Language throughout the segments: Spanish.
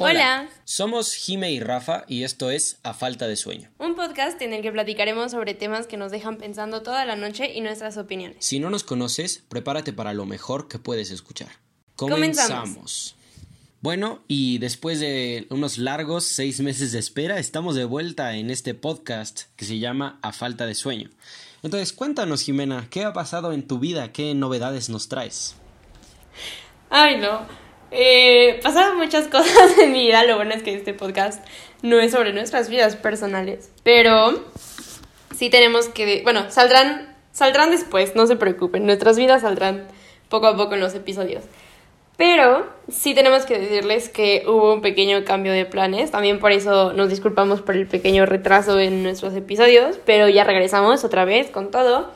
Hola. Somos Jime y Rafa y esto es A Falta de Sueño. Un podcast en el que platicaremos sobre temas que nos dejan pensando toda la noche y nuestras opiniones. Si no nos conoces, prepárate para lo mejor que puedes escuchar. Comenzamos. Bueno, y después de unos largos seis meses de espera, estamos de vuelta en este podcast que se llama A Falta de Sueño. Entonces, cuéntanos, Jimena, ¿qué ha pasado en tu vida? ¿Qué novedades nos traes? Ay, no. Eh, pasaron muchas cosas en mi vida. Lo bueno es que este podcast no es sobre nuestras vidas personales. Pero sí tenemos que. Bueno, saldrán, saldrán después, no se preocupen. Nuestras vidas saldrán poco a poco en los episodios. Pero sí tenemos que decirles que hubo un pequeño cambio de planes. También por eso nos disculpamos por el pequeño retraso en nuestros episodios. Pero ya regresamos otra vez con todo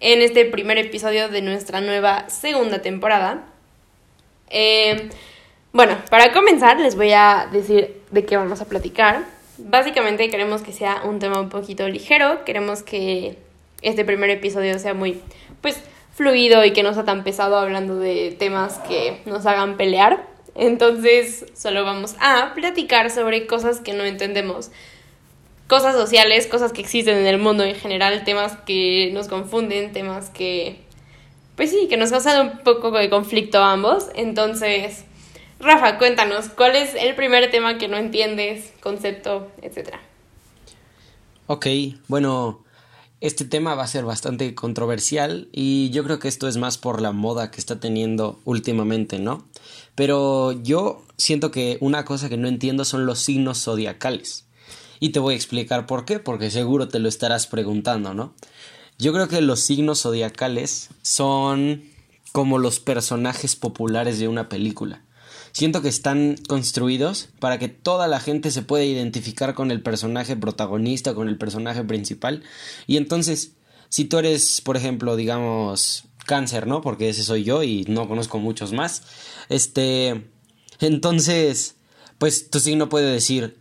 en este primer episodio de nuestra nueva segunda temporada. Eh, bueno, para comenzar les voy a decir de qué vamos a platicar. Básicamente queremos que sea un tema un poquito ligero, queremos que este primer episodio sea muy, pues, fluido y que no sea tan pesado hablando de temas que nos hagan pelear. Entonces, solo vamos a platicar sobre cosas que no entendemos. Cosas sociales, cosas que existen en el mundo en general, temas que nos confunden, temas que pues sí, que nos causa un poco de conflicto ambos. Entonces, Rafa, cuéntanos, ¿cuál es el primer tema que no entiendes, concepto, etcétera? Ok, bueno, este tema va a ser bastante controversial y yo creo que esto es más por la moda que está teniendo últimamente, ¿no? Pero yo siento que una cosa que no entiendo son los signos zodiacales. Y te voy a explicar por qué, porque seguro te lo estarás preguntando, ¿no? Yo creo que los signos zodiacales son como los personajes populares de una película. Siento que están construidos para que toda la gente se pueda identificar con el personaje protagonista, con el personaje principal. Y entonces, si tú eres, por ejemplo, digamos, cáncer, ¿no? Porque ese soy yo y no conozco muchos más. Este, entonces, pues tu signo puede decir,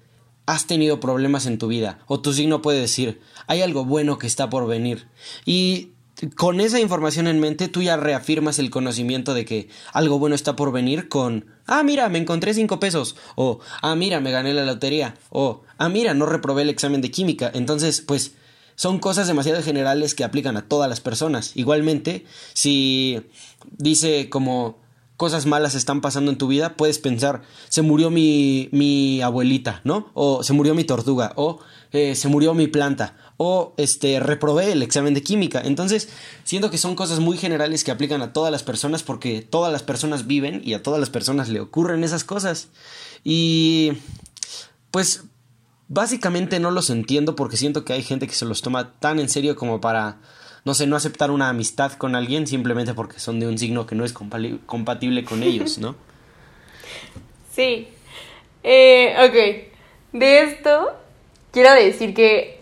has tenido problemas en tu vida, o tu signo puede decir, hay algo bueno que está por venir. Y con esa información en mente, tú ya reafirmas el conocimiento de que algo bueno está por venir con, ah, mira, me encontré cinco pesos, o, ah, mira, me gané la lotería, o, ah, mira, no reprobé el examen de química. Entonces, pues, son cosas demasiado generales que aplican a todas las personas. Igualmente, si dice como, cosas malas están pasando en tu vida, puedes pensar, se murió mi, mi abuelita, ¿no? O se murió mi tortuga, o eh, se murió mi planta, o este, reprobé el examen de química. Entonces, siento que son cosas muy generales que aplican a todas las personas porque todas las personas viven y a todas las personas le ocurren esas cosas. Y, pues, básicamente no los entiendo porque siento que hay gente que se los toma tan en serio como para no sé, no aceptar una amistad con alguien simplemente porque son de un signo que no es compatible con ellos, ¿no? Sí. Eh, ok. De esto, quiero decir que,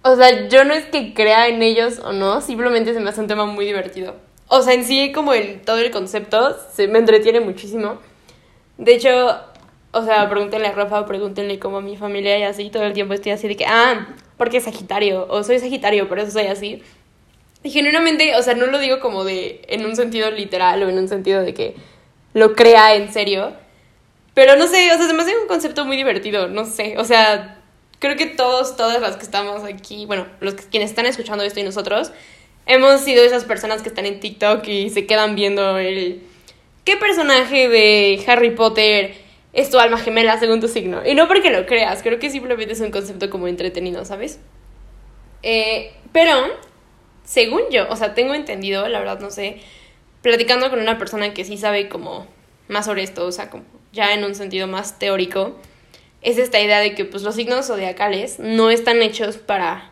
o sea, yo no es que crea en ellos o no, simplemente se me hace un tema muy divertido. O sea, en sí, como el, todo el concepto, se me entretiene muchísimo. De hecho, o sea, pregúntenle a Rafa, pregúntenle como a mi familia y así, todo el tiempo estoy así de que, ah, porque es Sagitario, o soy Sagitario, por eso soy así. Y genuinamente, o sea, no lo digo como de en un sentido literal o en un sentido de que lo crea en serio. Pero no sé, o sea, se me hace un concepto muy divertido, no sé. O sea, creo que todos, todas las que estamos aquí, bueno, los que, quienes están escuchando esto y nosotros, hemos sido esas personas que están en TikTok y se quedan viendo el... ¿Qué personaje de Harry Potter es tu alma gemela según tu signo? Y no porque lo creas, creo que simplemente es un concepto como entretenido, ¿sabes? Eh, pero según yo, o sea, tengo entendido, la verdad no sé, platicando con una persona que sí sabe como más sobre esto, o sea, como ya en un sentido más teórico, es esta idea de que pues los signos zodiacales no están hechos para,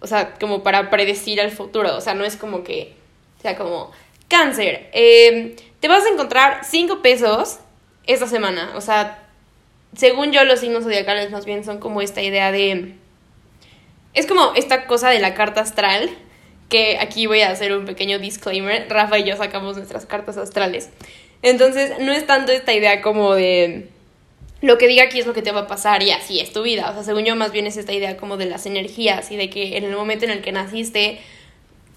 o sea, como para predecir el futuro, o sea, no es como que, o sea, como cáncer, eh, te vas a encontrar cinco pesos esta semana, o sea, según yo los signos zodiacales más bien son como esta idea de... Es como esta cosa de la carta astral, que aquí voy a hacer un pequeño disclaimer, Rafa y yo sacamos nuestras cartas astrales. Entonces, no es tanto esta idea como de lo que diga aquí es lo que te va a pasar y así es tu vida. O sea, según yo, más bien es esta idea como de las energías y de que en el momento en el que naciste,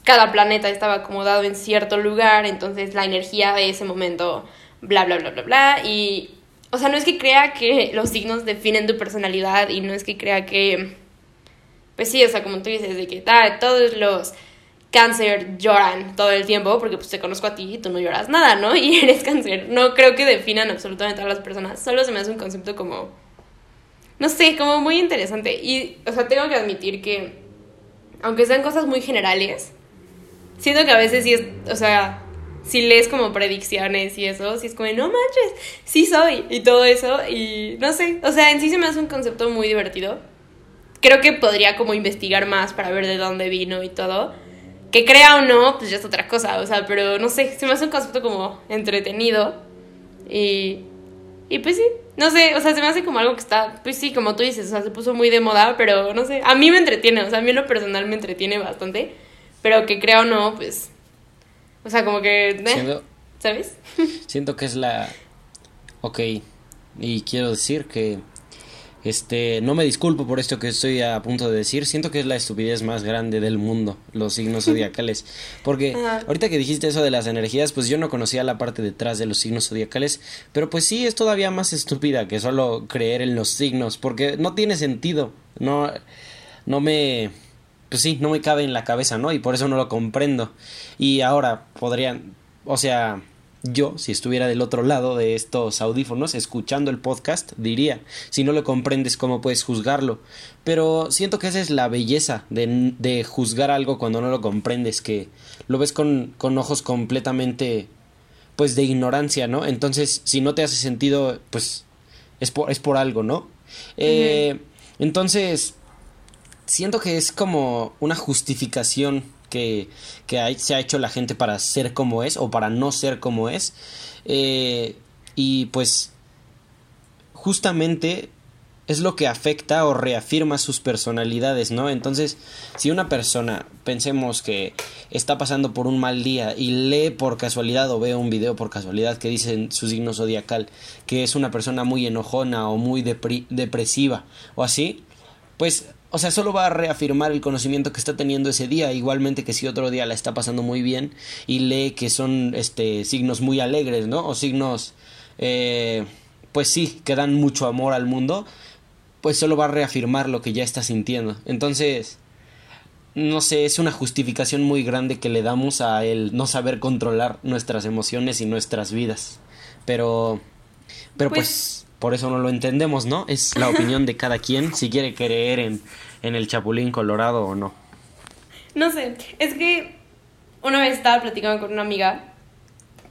cada planeta estaba acomodado en cierto lugar, entonces la energía de ese momento, bla, bla, bla, bla, bla. Y o sea, no es que crea que los signos definen tu personalidad y no es que crea que, pues sí, o sea, como tú dices, de que tal, todos los cáncer lloran todo el tiempo porque pues te conozco a ti y tú no lloras nada, ¿no? Y eres cáncer. No creo que definan absolutamente a las personas, solo se me hace un concepto como, no sé, como muy interesante. Y, o sea, tengo que admitir que, aunque sean cosas muy generales, siento que a veces sí es, o sea, si lees como predicciones y eso, si es como, no manches, sí soy y todo eso. Y no sé, o sea, en sí se me hace un concepto muy divertido. Creo que podría como investigar más para ver de dónde vino y todo. Que crea o no, pues ya es otra cosa, o sea, pero no sé, se me hace un concepto como entretenido. Y, y pues sí, no sé, o sea, se me hace como algo que está, pues sí, como tú dices, o sea, se puso muy de moda, pero no sé, a mí me entretiene, o sea, a mí en lo personal me entretiene bastante, pero que crea o no, pues o sea, como que... Eh, ¿Sabes? siento que es la... Ok, y quiero decir que... Este, no me disculpo por esto que estoy a punto de decir. Siento que es la estupidez más grande del mundo, los signos zodiacales. Porque ahorita que dijiste eso de las energías, pues yo no conocía la parte detrás de los signos zodiacales. Pero pues sí, es todavía más estúpida que solo creer en los signos. Porque no tiene sentido. No, no me pues sí, no me cabe en la cabeza, ¿no? Y por eso no lo comprendo. Y ahora podrían, o sea, yo, si estuviera del otro lado de estos audífonos, escuchando el podcast, diría, si no lo comprendes, ¿cómo puedes juzgarlo? Pero siento que esa es la belleza de, de juzgar algo cuando no lo comprendes, que lo ves con, con ojos completamente, pues, de ignorancia, ¿no? Entonces, si no te hace sentido, pues, es por, es por algo, ¿no? eh, entonces, siento que es como una justificación que, que se ha hecho la gente para ser como es o para no ser como es. Eh, y pues justamente es lo que afecta o reafirma sus personalidades, ¿no? Entonces, si una persona, pensemos que está pasando por un mal día y lee por casualidad o ve un video por casualidad que dice en su signo zodiacal que es una persona muy enojona o muy depresiva o así, pues o sea, solo va a reafirmar el conocimiento que está teniendo ese día, igualmente que si otro día la está pasando muy bien y lee que son este signos muy alegres, ¿no? O signos eh, pues sí, que dan mucho amor al mundo, pues solo va a reafirmar lo que ya está sintiendo. Entonces, no sé, es una justificación muy grande que le damos a el no saber controlar nuestras emociones y nuestras vidas. Pero pero pues, pues por eso no lo entendemos, ¿no? Es la opinión de cada quien si quiere creer en, en el Chapulín Colorado o no. No sé, es que una vez estaba platicando con una amiga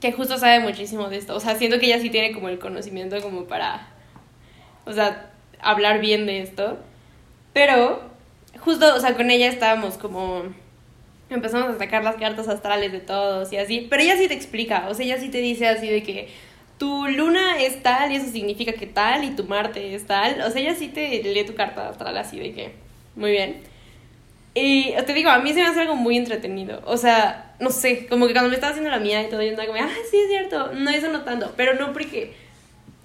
que justo sabe muchísimo de esto. O sea, siento que ella sí tiene como el conocimiento como para, o sea, hablar bien de esto. Pero justo, o sea, con ella estábamos como empezamos a sacar las cartas astrales de todos y así, pero ella sí te explica, o sea, ella sí te dice así de que tu luna es tal y eso significa que tal y tu Marte es tal. O sea, ella sí te lee tu carta astral así de que, muy bien. Y te digo, a mí se me hace algo muy entretenido. O sea, no sé, como que cuando me estaba haciendo la mía y todo, yo andaba como, ah, sí, es cierto, no eso no tanto, pero no porque...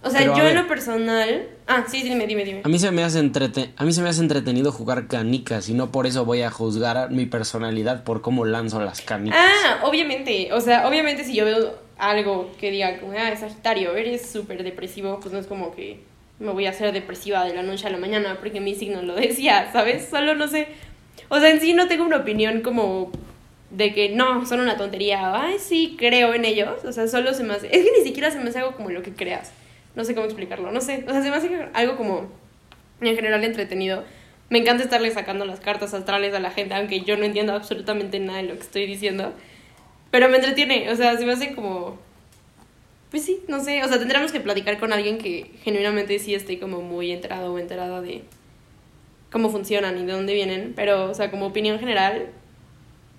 O sea, yo en lo personal... Ah, sí, dime, dime, dime. A mí, se me hace a mí se me hace entretenido jugar canicas y no por eso voy a juzgar mi personalidad por cómo lanzo las canicas. Ah, obviamente. O sea, obviamente si yo veo algo que diga como, ah, Sagitario, eres súper depresivo, pues no es como que me voy a hacer depresiva de la noche a la mañana porque mi signo lo decía, ¿sabes? Solo no sé. O sea, en sí no tengo una opinión como de que no, son una tontería, ay, sí, creo en ellos. O sea, solo se me hace. Es que ni siquiera se me hace algo como lo que creas. No sé cómo explicarlo, no sé. O sea, se me hace algo como en general entretenido. Me encanta estarle sacando las cartas astrales a la gente, aunque yo no entiendo absolutamente nada de lo que estoy diciendo. Pero me entretiene, o sea, se me hace como... Pues sí, no sé, o sea, tendríamos que platicar con alguien que genuinamente sí esté como muy enterado o enterada de cómo funcionan y de dónde vienen, pero, o sea, como opinión general,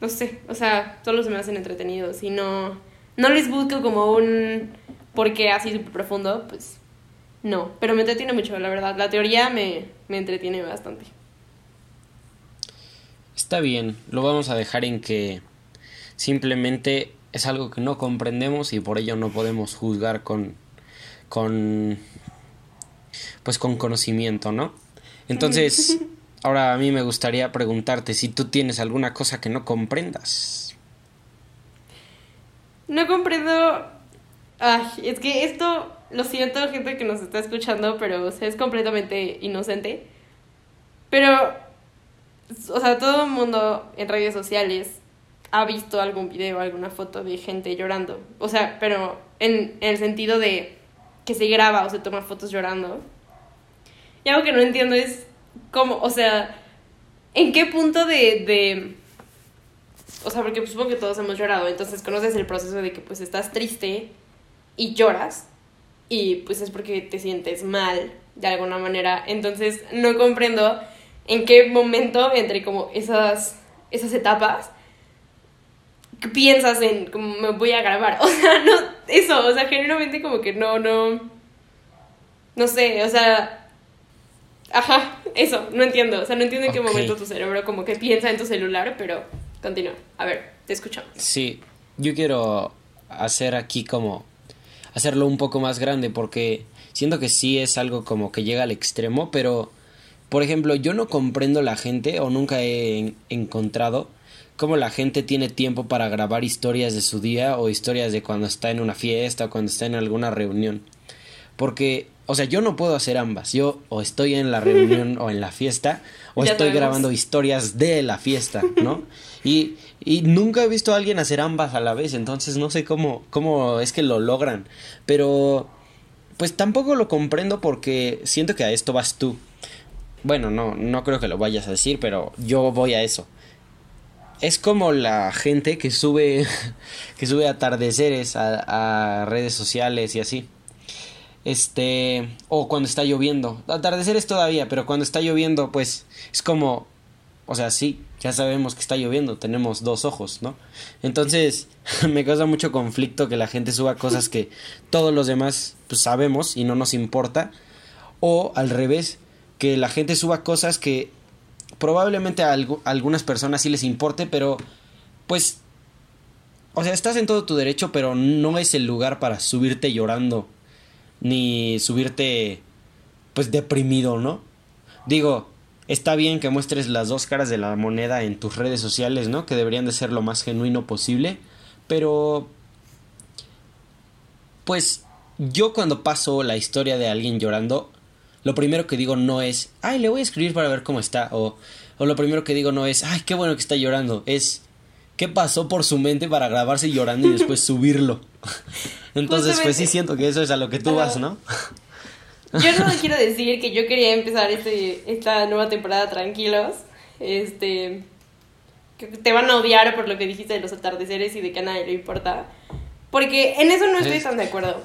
no sé, o sea, solo se me hacen entretenidos. Y no, no les busco como un porqué así súper profundo, pues no, pero me entretiene mucho, la verdad, la teoría me, me entretiene bastante. Está bien, lo vamos a dejar en que simplemente es algo que no comprendemos y por ello no podemos juzgar con con pues con conocimiento, ¿no? Entonces, ahora a mí me gustaría preguntarte si tú tienes alguna cosa que no comprendas. No comprendo. Ay, es que esto lo siento, gente que nos está escuchando, pero o sea, es completamente inocente. Pero, o sea, todo el mundo en redes sociales ha visto algún video, alguna foto de gente llorando. O sea, pero en, el sentido de que se graba o se toma fotos llorando. Y algo que no entiendo es cómo, o sea, en qué punto de, de o sea, porque supongo que todos hemos llorado, entonces conoces el proceso de que pues estás triste y lloras y pues es porque te sientes mal de alguna manera. Entonces no comprendo en qué momento entre como esas, esas etapas piensas en como me voy a grabar. O sea, no, eso, o sea, genuinamente como que no, no, no sé, o sea, ajá, eso, no entiendo, o sea, no entiendo en qué momento tu cerebro como que piensa en tu celular, pero continúa, a ver, te escuchamos. Sí, yo quiero hacer aquí como, hacerlo un poco más grande porque siento que sí es algo como que llega al extremo, pero, por ejemplo, yo no comprendo la gente o nunca he encontrado cómo la gente tiene tiempo para grabar historias de su día o historias de cuando está en una fiesta o cuando está en alguna reunión. Porque, o sea, yo no puedo hacer ambas. Yo o estoy en la reunión o en la fiesta o estoy grabando historias de la fiesta, ¿no? Y, y nunca he visto a alguien hacer ambas a la vez, entonces no sé cómo, cómo es que lo logran. Pero, pues tampoco lo comprendo porque siento que a esto vas tú. Bueno, no, no creo que lo vayas a decir, pero yo voy a eso es como la gente que sube que sube atardeceres a, redes sociales y así. Este o cuando está lloviendo. Atardeceres todavía pero cuando está lloviendo pues es como o sea sí ya sabemos que está lloviendo tenemos dos ojos no entonces me causa mucho conflicto que la gente suba cosas que todos los demás pues, sabemos y no nos importa. O al revés que la gente suba cosas que probablemente a, algunas personas sí les importe, pero pues, o sea, estás en todo tu derecho, pero no es el lugar para subirte llorando, ni subirte, pues, deprimido, ¿no? Digo, está bien que muestres las dos caras de la moneda en tus redes sociales, ¿no? Que deberían de ser lo más genuino posible, pero, pues, yo cuando paso la historia de alguien llorando, lo primero que digo no es, ay, le voy a escribir para ver cómo está, o, o lo primero que digo no es, ay, qué bueno que está llorando, es, ¿qué pasó por su mente para grabarse llorando y después subirlo? Entonces, pues sí siento que eso es a lo que tú vas, ¿no? Yo no quiero decir que yo quería empezar este, esta nueva temporada tranquilos, este, que te van a odiar por lo que dijiste de los atardeceres y de que a nadie le importa, porque en eso no estoy tan de acuerdo.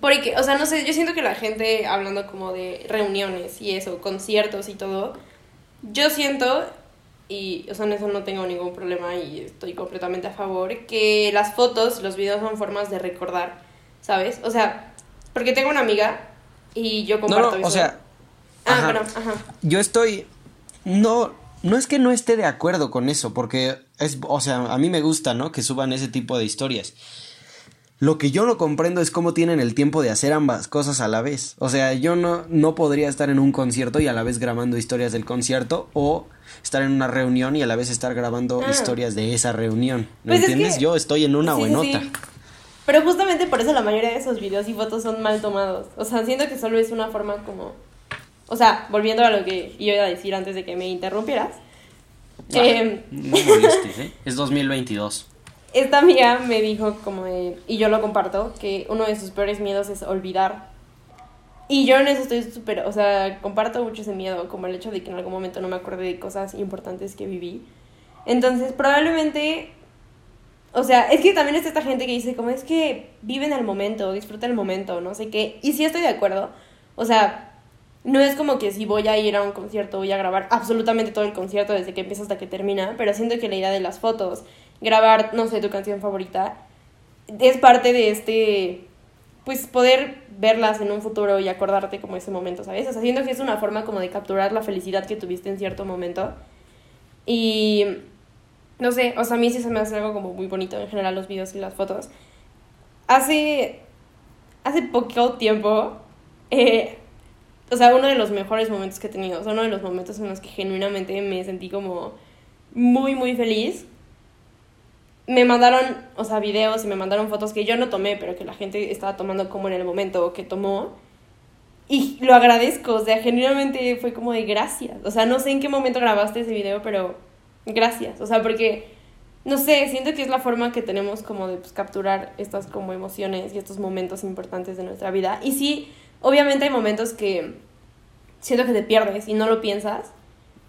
Porque, o sea, no sé, yo siento que la gente hablando como de reuniones y eso, conciertos y todo, yo siento, y, o sea, en eso no tengo ningún problema y estoy completamente a favor, que las fotos, los videos son formas de recordar, ¿sabes? O sea, porque tengo una amiga y yo comparto no, O sea, ah, bueno, ajá. Yo estoy, no, no es que no esté de acuerdo con eso, porque es, o sea, a mí me gusta, ¿no? Que suban ese tipo de historias. Lo que yo no comprendo es cómo tienen el tiempo de hacer ambas cosas a la vez. O sea, yo no, no podría estar en un concierto y a la vez grabando historias del concierto o estar en una reunión y a la vez estar grabando ah. historias de esa reunión. ¿Me pues entiendes? yo estoy en una o en otra. Pero justamente por eso la mayoría de esos videos y fotos son mal tomados. O sea, siento que solo es una forma como... O sea, volviendo a lo que iba a decir antes de que me interrumpieras. Ah, eh... No molestes, ¿eh? Es 2022 esta amiga me dijo como y yo lo comparto, que uno de sus peores miedos es olvidar. Y yo en eso estoy súper, o sea, comparto mucho ese miedo, como el hecho de que en algún momento no me acuerde de cosas importantes que viví. Entonces, probablemente, o sea, es que también está esta gente que dice, como es que vive en el momento, disfruta el momento, no sé qué. Y sí estoy de acuerdo. O sea, no es como que si voy a ir a un concierto, voy a grabar absolutamente todo el concierto desde que empieza hasta que termina, pero siento que la idea de las fotos grabar, no sé, tu canción favorita, es parte de este, pues poder verlas en un futuro y acordarte como ese momento, ¿sabes? O sea, siento que es una forma como de capturar la felicidad que tuviste en cierto momento. Y, no sé, o sea, a mí sí se me hace algo como muy bonito en general los videos y las fotos. Hace, hace poco tiempo, eh, o sea, uno de los mejores momentos que he tenido, o sea, uno de los momentos en los que genuinamente me sentí como muy, muy feliz me mandaron, o sea, videos y me mandaron fotos que yo no tomé, pero que la gente estaba tomando como en el momento que tomó. Y lo agradezco, o sea, genuinamente fue como de gracias. O sea, no sé en qué momento grabaste ese video, pero gracias. O sea, porque, no sé, siento que es la forma que tenemos como de pues, capturar estas como emociones y estos momentos importantes de nuestra vida. Y sí, obviamente hay momentos que siento que te pierdes y no lo piensas.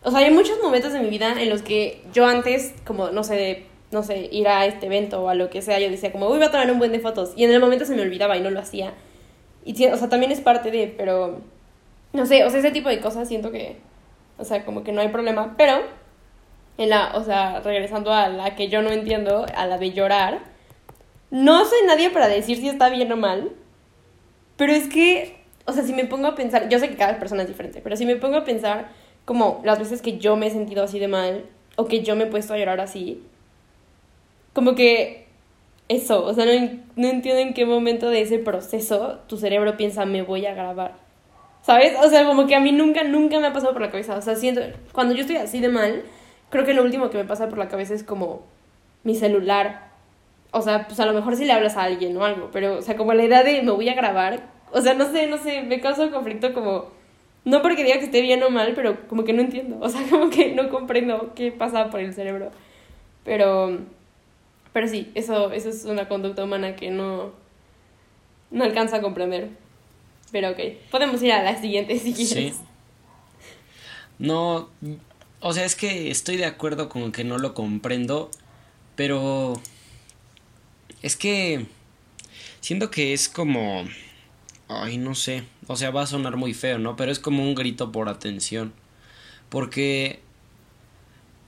O sea, hay muchos momentos de mi vida en los que yo antes, como, no sé, de no sé, ir a este evento o a lo que sea, yo decía como, voy a tomar un buen de fotos. Y en el momento se me olvidaba y no lo hacía. Y, o sea, también es parte de, pero, no sé, o sea, ese tipo de cosas siento que, o sea, como que no hay problema. Pero, en la, o sea, regresando a la que yo no entiendo, a la de llorar, no soy nadie para decir si está bien o mal. Pero es que, o sea, si me pongo a pensar, yo sé que cada persona es diferente, pero si me pongo a pensar como las veces que yo me he sentido así de mal o que yo me he puesto a llorar así, como que eso, o sea, no, no entiendo en qué momento de ese proceso tu cerebro piensa, me voy a grabar. ¿Sabes? O sea, como que a mí nunca, nunca me ha pasado por la cabeza. O sea, siento, cuando yo estoy así de mal, creo que lo último que me pasa por la cabeza es como mi celular. O sea, pues a lo mejor si le hablas a alguien o algo, pero, o sea, como la idea de me voy a grabar, o sea, no sé, no sé, me causa conflicto como, no porque diga que esté bien o mal, pero como que no entiendo, o sea, como que no comprendo qué pasa por el cerebro. Pero, pero sí, eso, eso es una conducta humana que no, no alcanza a comprender. Pero ok, podemos ir a la siguiente si quieres. Sí. No, o sea, es que estoy de acuerdo con que no lo comprendo, pero es que siento que es como, ay, no sé, o sea, va a sonar muy feo, ¿no? Pero es como un grito por atención, porque,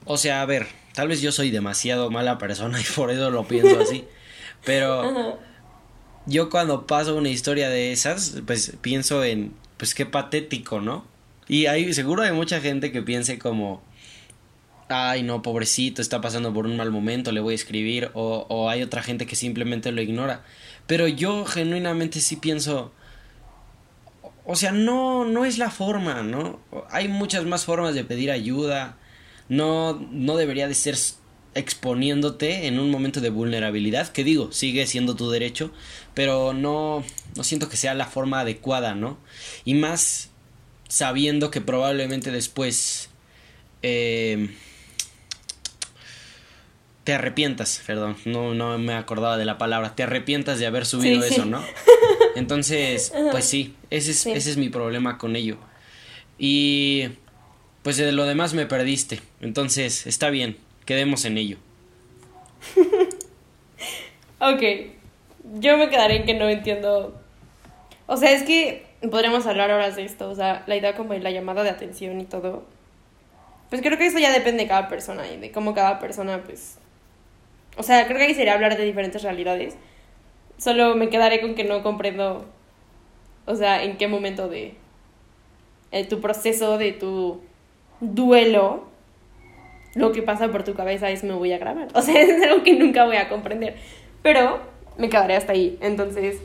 o sea, a ver, Tal vez yo soy demasiado mala persona y por eso lo pienso así. Pero yo cuando paso una historia de esas, pues pienso en, pues qué patético, ¿no? Y hay, seguro hay mucha gente que piense como, ay no, pobrecito, está pasando por un mal momento, le voy a escribir, o, o hay otra gente que simplemente lo ignora. Pero yo genuinamente sí pienso, o sea, no, no es la forma, ¿no? Hay muchas más formas de pedir ayuda, no, no debería de ser exponiéndote en un momento de vulnerabilidad, que digo, sigue siendo tu derecho, pero no, no siento que sea la forma adecuada, ¿no? Y más sabiendo que probablemente después eh, te arrepientas, perdón, no, no me acordaba de la palabra, te arrepientas de haber subido eso, ¿no? Entonces, pues sí, ese es, ese es mi problema con ello. Y pues de lo demás me perdiste. Entonces, está bien, quedemos en ello. ok, yo me quedaré en que no entiendo. O sea, es que podremos hablar horas de esto, o sea, la idea como de la llamada de atención y todo. Pues creo que eso ya depende de cada persona y de cómo cada persona, pues... O sea, creo que ahí sería hablar de diferentes realidades. Solo me quedaré con que no comprendo, o sea, en qué momento de eh, tu proceso, de tu duelo, lo que pasa por tu cabeza es me voy a grabar. O sea, es algo que nunca voy a comprender. Pero me quedaré hasta ahí. Entonces,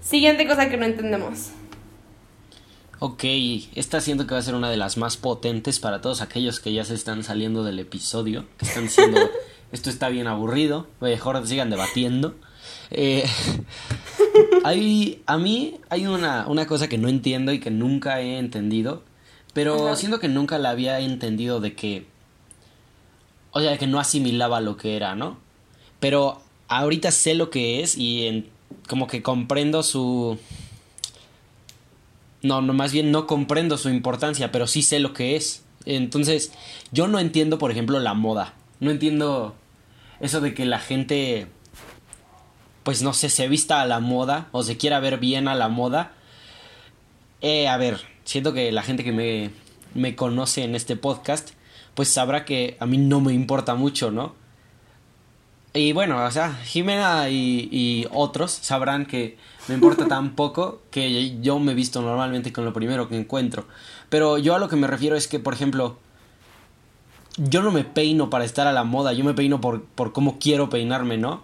siguiente cosa que no entendemos. Ok, esta siento que va a ser una de las más potentes para todos aquellos que ya se están saliendo del episodio, que están diciendo, esto está bien aburrido, mejor sigan debatiendo. Eh, hay, a mí hay una, una cosa que no entiendo y que nunca he entendido, pero siento que nunca la había entendido de que. O sea, que no asimilaba lo que era, ¿no? Pero ahorita sé lo que es y en, como que comprendo su. No, no, más bien no comprendo su importancia, pero sí sé lo que es. Entonces, yo no entiendo, por ejemplo, la moda. No entiendo eso de que la gente, pues no sé, se vista a la moda o se quiera ver bien a la moda. Eh, a ver, siento que la gente que me, me conoce en este podcast, pues sabrá que a mí no me importa mucho, ¿no? Y bueno, o sea, Jimena y, y, otros sabrán que me importa tan poco que yo me visto normalmente con lo primero que encuentro. Pero yo a lo que me refiero es que, por ejemplo, yo no me peino para estar a la moda, yo me peino por, por cómo quiero peinarme, ¿no?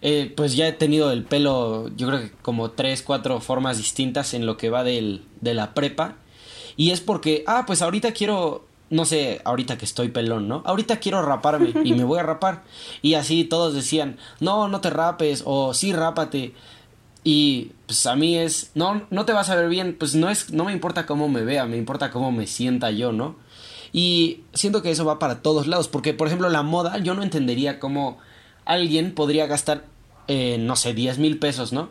Eh, pues ya he tenido el pelo, yo creo que como tres, cuatro formas distintas en lo que va del, de la prepa. Y es porque, ah, pues ahorita quiero no sé, ahorita que estoy pelón, ¿no? Ahorita quiero raparme y me voy a rapar. Y así todos decían, no, no te rapes o sí, rápate. Y pues a mí es, no, no te vas a ver bien, pues no es, no me importa cómo me vea, me importa cómo me sienta yo, ¿no? Y siento que eso va para todos lados, porque por ejemplo la moda, yo no entendería cómo alguien podría gastar, eh, no sé, 10 mil pesos, ¿no?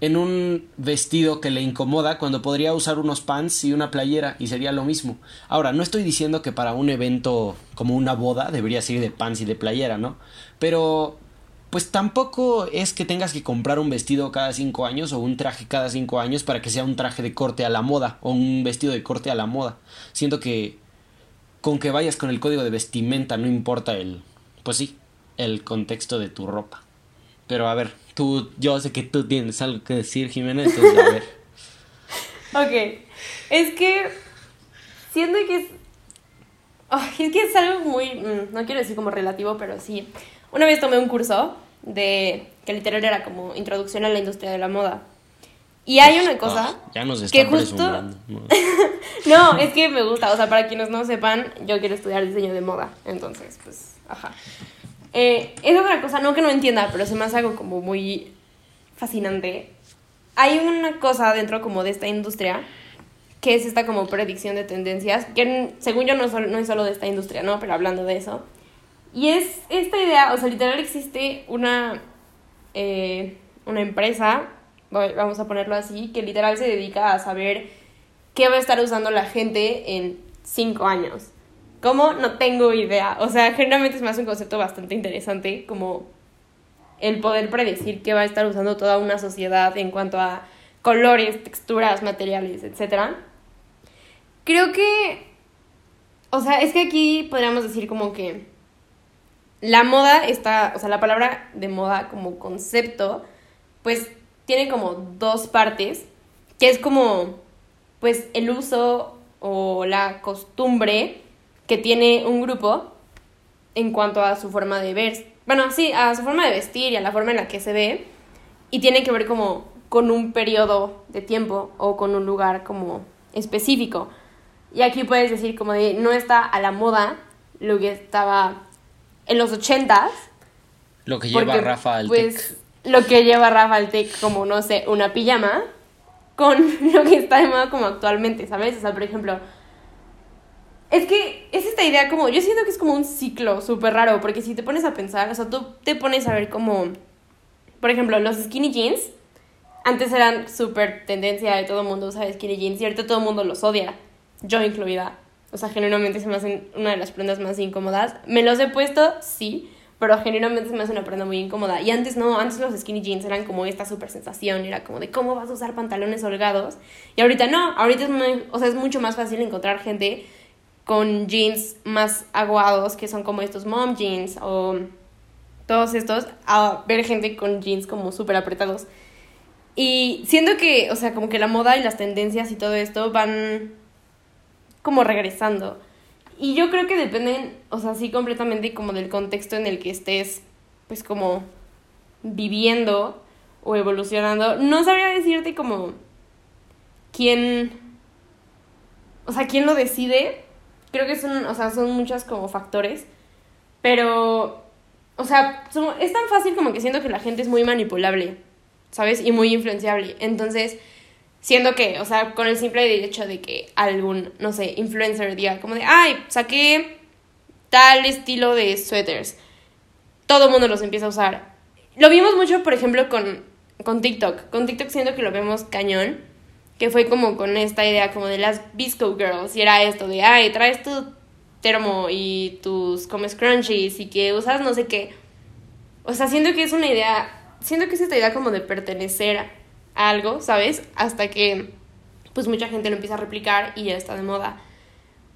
En un vestido que le incomoda cuando podría usar unos pants y una playera y sería lo mismo. Ahora, no estoy diciendo que para un evento como una boda debería ser de pants y de playera, ¿no? Pero pues tampoco es que tengas que comprar un vestido cada cinco años o un traje cada cinco años para que sea un traje de corte a la moda o un vestido de corte a la moda. Siento que con que vayas con el código de vestimenta no importa el, pues sí, el contexto de tu ropa. Pero a ver, tú, yo sé que tú tienes algo que decir, Jimena, entonces a ver. ok, es que siento que es... es que es algo muy, mm, no quiero decir como relativo, pero sí una vez tomé un curso de que literal era como introducción a la industria de la moda. Y hay una cosa ah, ya nos que justo no, es que me gusta, o sea, para quienes no sepan, yo quiero estudiar diseño de moda, entonces, pues, ajá. Eh, es otra cosa, no que no entienda, pero se me hace algo como muy fascinante. Hay una cosa dentro como de esta industria que es esta como predicción de tendencias, que según yo no, no es solo de esta industria, ¿no? Pero hablando de eso, y es esta idea, o sea, literal existe una, eh, una empresa, vamos a ponerlo así, que literal se dedica a saber qué va a estar usando la gente en cinco años. ¿Cómo? No tengo idea. O sea, generalmente es más un concepto bastante interesante, como el poder predecir qué va a estar usando toda una sociedad en cuanto a colores, texturas, materiales, etc. Creo que, o sea, es que aquí podríamos decir como que la moda está, o sea, la palabra de moda como concepto, pues tiene como dos partes, que es como, pues, el uso o la costumbre que tiene un grupo en cuanto a su forma de ver, bueno, sí, a su forma de vestir y a la forma en la que se ve, y tiene que ver como con un periodo de tiempo o con un lugar como específico. Y aquí puedes decir como de no está a la moda lo que estaba en los ochentas. Lo que lleva Rafa al pues, Lo que lleva Rafa al tech como, no sé, una pijama con lo que está de moda como actualmente, ¿sabes? O sea, por ejemplo, es que es esta idea como, yo siento que es como un ciclo súper raro, porque si te pones a pensar, o sea, tú te pones a ver como, por ejemplo, los skinny jeans, antes eran súper tendencia de todo el mundo usa skinny jeans y ahorita todo el mundo los odia, yo incluida. O sea, genuinamente se me hacen una de las prendas más incómodas. Me los he puesto, sí, pero genuinamente se me hace una prenda muy incómoda. Y antes no, antes los skinny jeans eran como esta super sensación, era como de cómo vas a usar pantalones holgados. Y ahorita no, ahorita es, muy, o sea, es mucho más fácil encontrar gente con jeans más aguados, que son como estos mom jeans o todos estos, a ver gente con jeans como súper apretados. Y siento que, o sea, como que la moda y las tendencias y todo esto van como regresando. Y yo creo que dependen, o sea, sí completamente como del contexto en el que estés, pues como viviendo o evolucionando. No sabría decirte como quién, o sea, quién lo decide. Creo que son, o sea, son muchos como factores. Pero, o sea, es tan fácil como que siento que la gente es muy manipulable, ¿sabes? Y muy influenciable. Entonces, Siendo que, o sea, con el simple hecho de que algún, no sé, influencer diga como de, ay, saqué tal estilo de suéteres. Todo el mundo los empieza a usar. Lo vimos mucho, por ejemplo, con, con TikTok. Con TikTok siento que lo vemos cañón. Que fue como con esta idea como de las Bisco Girls. Y era esto de, ay, traes tu termo y tus comes crunchies y que usas no sé qué. O sea, siento que es una idea, siento que es esta idea como de pertenecer algo, ¿sabes? Hasta que pues mucha gente lo empieza a replicar y ya está de moda.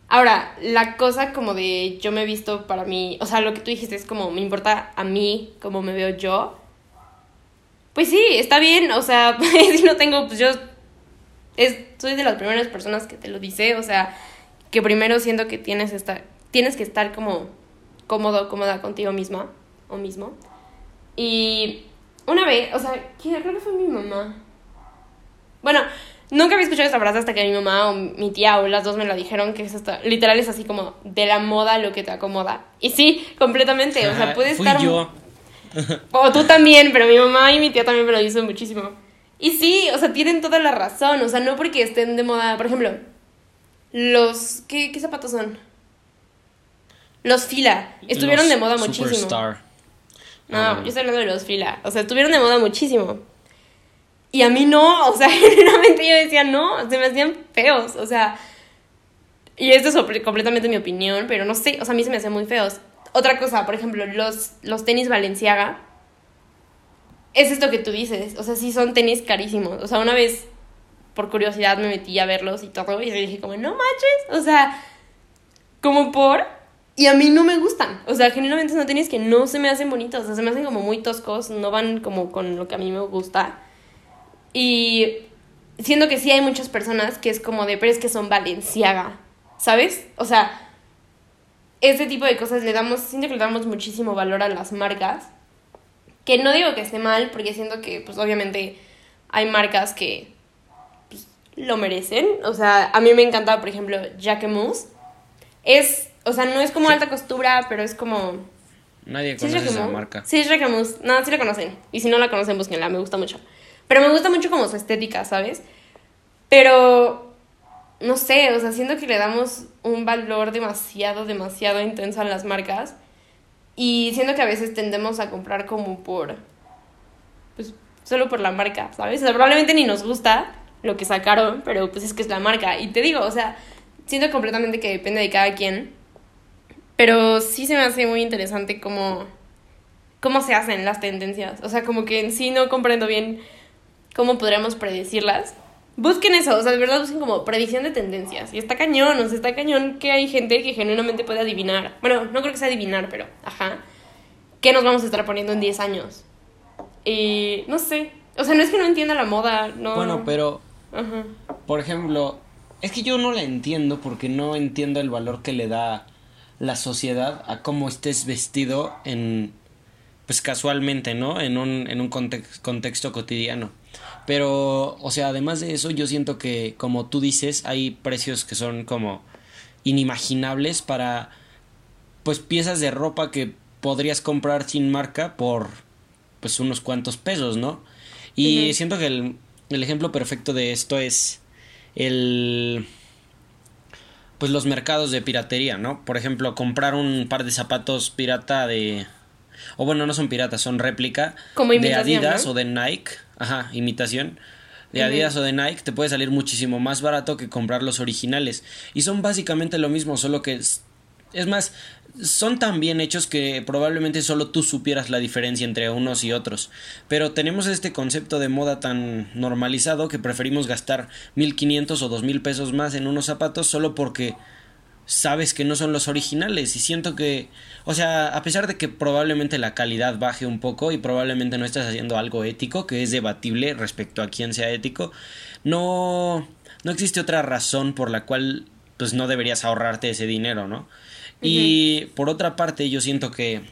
Ahora, la cosa como de yo me he visto para mí, o sea, lo que tú dijiste es como me importa a mí, como me veo yo. Pues sí, está bien, o sea, si no tengo, pues yo es, soy de las primeras personas que te lo dice, o sea, que primero siento que tienes, esta, tienes que estar como cómodo, cómoda contigo misma o mismo. Y una vez, o sea, creo que fue mi mamá bueno, nunca había escuchado esta frase hasta que mi mamá o mi tía o las dos me lo dijeron, que es hasta, literal es así como de la moda lo que te acomoda. Y sí, completamente, o sea, puede estar... yo. O tú también, pero mi mamá y mi tía también me lo dicen muchísimo. Y sí, o sea, tienen toda la razón. O sea, no porque estén de moda. Por ejemplo, los. ¿Qué, qué zapatos son? Los fila. Estuvieron Los de moda muchísimo. Superstar. No, yo estoy hablando de los fila. O sea, estuvieron de moda muchísimo. Y a mí no, o sea, generalmente yo decía no, se me hacían feos, o sea. Y esto es completamente mi opinión, pero no sé, o sea, a mí se me hacían muy feos. Otra cosa, por ejemplo, los, los tenis Valenciaga. Es esto que tú dices, o sea, sí son tenis carísimos. O sea, una vez, por curiosidad, me metí a verlos y todo, y dije como, no manches, o sea, como por... Y a mí no me gustan. O sea, generalmente son tenis que no se me hacen bonitos. O sea, se me hacen como muy toscos. No van como con lo que a mí me gusta. Y siendo que sí hay muchas personas que es como de, pero es que son Valenciaga. ¿Sabes? O sea, ese tipo de cosas le damos, siento que le damos muchísimo valor a las marcas. Que no digo que esté mal, porque siento que, pues obviamente, hay marcas que pues, lo merecen. O sea, a mí me encanta, por ejemplo, Jacquemus. Es, o sea, no es como Sí. alta costura, pero es como... Nadie ¿Sí es conoce esa marca. Sí, es Jacquemus. No, sí la conocen. Y si no la conocen, búsquenla, me gusta mucho. Pero me gusta mucho como su estética, ¿sabes? Pero, no sé, o sea, siento que le damos un valor demasiado, demasiado intenso a las marcas. Y siento que a veces tendemos a comprar como por, pues, solo por la marca, ¿sabes? O sea, probablemente ni nos gusta lo que sacaron, pero pues es que es la marca. Y te digo, o sea, siento completamente que depende de cada quien. Pero sí se me hace muy interesante cómo, cómo se hacen las tendencias. O sea, como que en sí no comprendo bien cómo podríamos predecirlas. Busquen eso, o sea, de verdad busquen como predicción de tendencias. Y está cañón, o sea, está cañón que hay gente que genuinamente puede adivinar. Bueno, no creo que sea adivinar, pero, ajá. ¿Qué nos vamos a estar poniendo en 10 años? Y no sé. O sea, no es que no entienda la moda, no. Bueno, pero Ajá. Por ejemplo, es que yo no la entiendo porque no entiendo el valor que le da la sociedad a cómo estés vestido en pues casualmente, ¿no? En un, en un contex- contexto cotidiano. Pero, o sea, además de eso, yo siento que, como tú dices, hay precios que son como inimaginables para, pues, piezas de ropa que podrías comprar sin marca por, pues, unos cuantos pesos, ¿no? Y siento que el, el ejemplo perfecto de esto es el pues los mercados de piratería, ¿no? Por ejemplo, comprar un par de zapatos pirata de o bueno, no son piratas, son réplica Como de Adidas ¿no? o de Nike, ajá, imitación de. Adidas o de Nike te puede salir muchísimo más barato que comprar los originales y son básicamente lo mismo, solo que es, es más son tan bien hechos que probablemente solo tú supieras la diferencia entre unos y otros. Pero tenemos este concepto de moda tan normalizado que preferimos gastar 1500 o 2000 pesos más en unos zapatos solo porque sabes que no son los originales y siento que, o sea, a pesar de que probablemente la calidad baje un poco y probablemente no estás haciendo algo ético, que es debatible respecto a quién sea ético, no no existe otra razón por la cual pues no deberías ahorrarte ese dinero, ¿no? Y por otra parte, yo siento que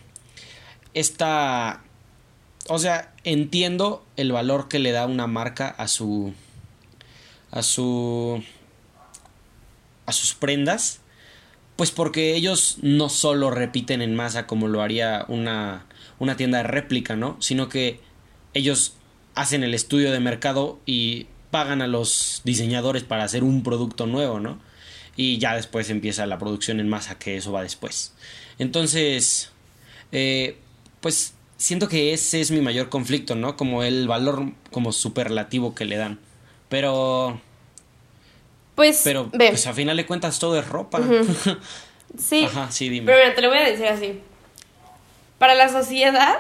esta o sea, entiendo el valor que le da una marca a su a su a sus prendas, pues porque ellos no solo repiten en masa como lo haría una, una tienda de réplica, ¿no? Sino que ellos hacen el estudio de mercado y pagan a los diseñadores para hacer un producto nuevo, ¿no? Y ya después empieza la producción en masa, que eso va después. Entonces, eh, pues siento que ese es mi mayor conflicto, ¿no? Como el valor como superlativo que le dan. Pero Pues, pero ve. pues a final de cuentas todo es ropa. Sí. Ajá, sí, dime. Pero mira, te lo voy a decir así. Para la sociedad,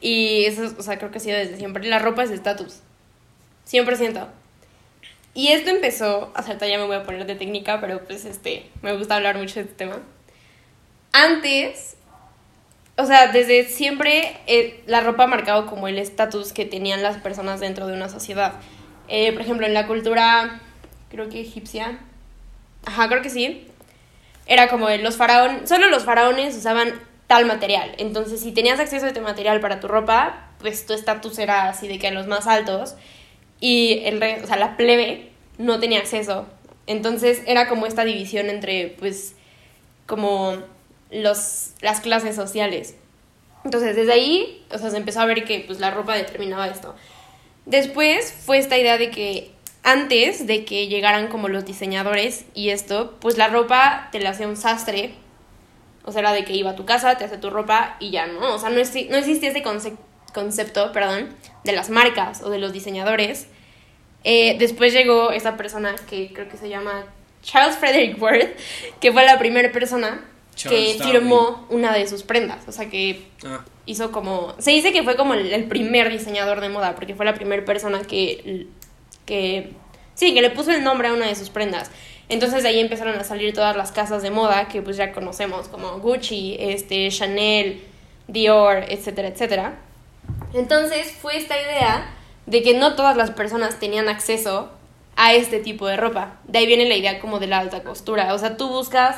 y eso, es- o sea, creo que ha sido desde siempre, la ropa es estatus. 100%. Y esto empezó, o sea, ya me voy a poner de técnica, pero pues este, me gusta hablar mucho de este tema. Antes, o sea, desde siempre eh, la ropa ha marcado como el estatus que tenían las personas dentro de una sociedad. Eh, por ejemplo, en la cultura, creo que egipcia, ajá, creo que sí, era como los faraones, solo los faraones usaban tal material. Entonces, si tenías acceso a este material para tu ropa, pues tu estatus era así de que a los más altos y el re- o sea, la plebe no tenía acceso. Entonces era como esta división entre, pues, como los, las clases sociales. Entonces, desde ahí, o sea, se empezó a ver que pues la ropa determinaba esto. Después fue esta idea de que antes de que llegaran como los diseñadores y esto, pues la ropa te la hacía un sastre. O sea, era de que iba a tu casa, te hace tu ropa y ya, ¿no? O sea, no, no existía ese concepto, perdón, de las marcas o de los diseñadores. Eh, después llegó esta persona que creo que se llama Charles Frederick Worth, que fue la primera persona que firmó una de sus prendas. O sea, que ah. hizo como... Se dice que fue como el, primer diseñador de moda, porque fue la primera persona que, que... Sí, que le puso el nombre a una de sus prendas. Entonces de ahí empezaron a salir todas las casas de moda que pues ya conocemos, como Gucci, este, Chanel, Dior, etcétera, etcétera. Entonces fue esta idea de que no todas las personas tenían acceso a este tipo de ropa. De ahí viene la idea como de la alta costura. O sea, tú buscas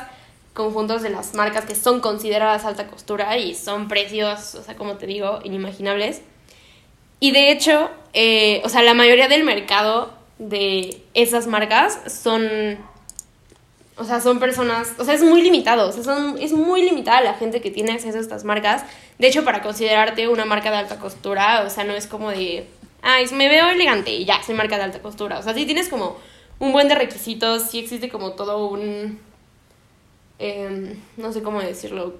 conjuntos de las marcas que son consideradas alta costura y son precios, o sea, como te digo, inimaginables. Y de hecho, eh, o sea, la mayoría del mercado de esas marcas son, o sea, son personas, o sea, es muy limitado, o sea, es muy limitada la gente que tiene acceso a estas marcas. De hecho, para considerarte una marca de alta costura, o sea, no es como de, ay, me veo elegante y ya, soy marca de alta costura. O sea, sí tienes como un buen de requisitos, sí existe como todo un Em, no sé cómo decirlo.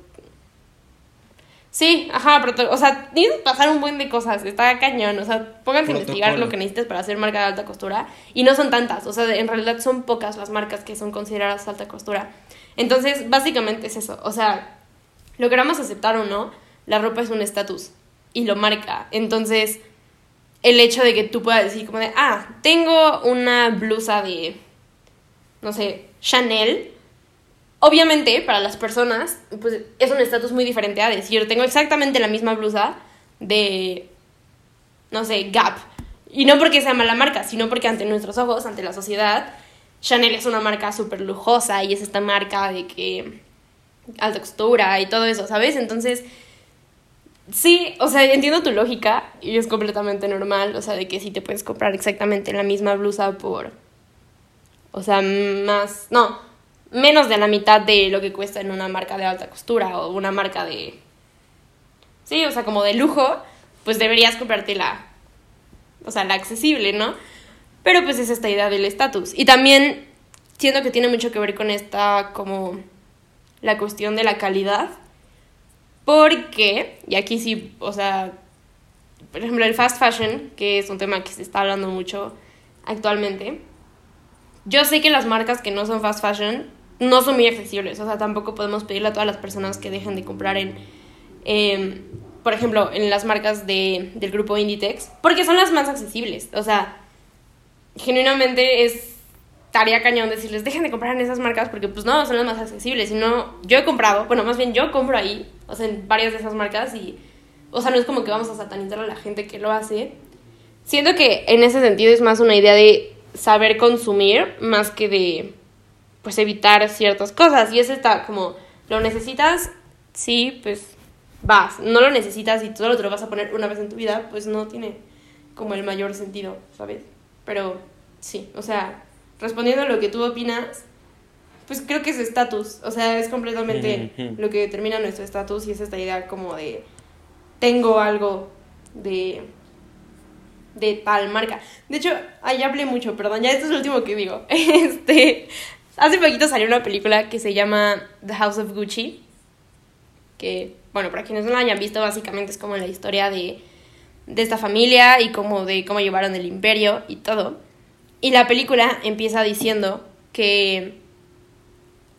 Sí, ajá, pero, o sea, tienes que pasar un buen de cosas, está cañón, o sea, pónganse a investigar lo que necesites para hacer marca de alta costura y no son tantas, o sea, en realidad son pocas las marcas que son consideradas alta costura. Entonces, básicamente es eso, o sea, lo queramos aceptar o no, la ropa es un estatus y lo marca. Entonces, el hecho de que tú puedas decir como de, ah, tengo una blusa de, no sé, Chanel, Obviamente, para las personas, pues es un estatus muy diferente a decir, tengo exactamente la misma blusa de, no sé, Gap. Y no porque sea mala marca, sino porque ante nuestros ojos, ante la sociedad, Chanel es una marca súper lujosa y es esta marca de que alta costura y todo eso, ¿sabes? Entonces, sí, o sea, entiendo tu lógica y es completamente normal, o sea, de que si te puedes comprar exactamente la misma blusa por, o sea, más, no, menos de la mitad de lo que cuesta en una marca de alta costura o una marca de... Sí, o sea, como de lujo, pues deberías comprarte la... O sea, la accesible, ¿no? Pero pues es esta idea del estatus. Y también siento que tiene mucho que ver con esta como la cuestión de la calidad. Porque, y aquí sí, o sea, por ejemplo, el fast fashion, que es un tema que se está hablando mucho actualmente. Yo sé que las marcas que no son fast fashion no son muy accesibles. O sea, tampoco podemos pedirle a todas las personas que dejen de comprar en, em, por ejemplo, en las marcas de, del grupo Inditex, porque son las más accesibles. O sea, genuinamente es tarea cañón decirles, dejen de comprar en esas marcas porque pues no, son las más accesibles. Y no, yo he comprado, bueno, más bien yo compro ahí, o sea, en varias de esas marcas y, o sea, no es como que vamos a satanizar a la gente que lo hace. Siento que en ese sentido es más una idea de saber consumir más que de pues evitar ciertas cosas. Y eso está como, ¿lo necesitas? Sí, pues vas. No lo necesitas y solo te lo vas a poner una vez en tu vida, pues no tiene como el mayor sentido, ¿sabes? Pero sí, o sea, respondiendo a lo que tú opinas, pues creo que es estatus, o sea, es completamente lo que determina nuestro estatus y es esta idea como de tengo algo de de tal marca. De hecho, ahí hablé mucho, perdón, ya esto es lo último que digo. Este, Hace poquito salió una película que se llama The House of Gucci, que, bueno, para quienes no la hayan visto, básicamente es como la historia de, de esta familia y como de cómo llevaron el imperio y todo. Y la película empieza diciendo que,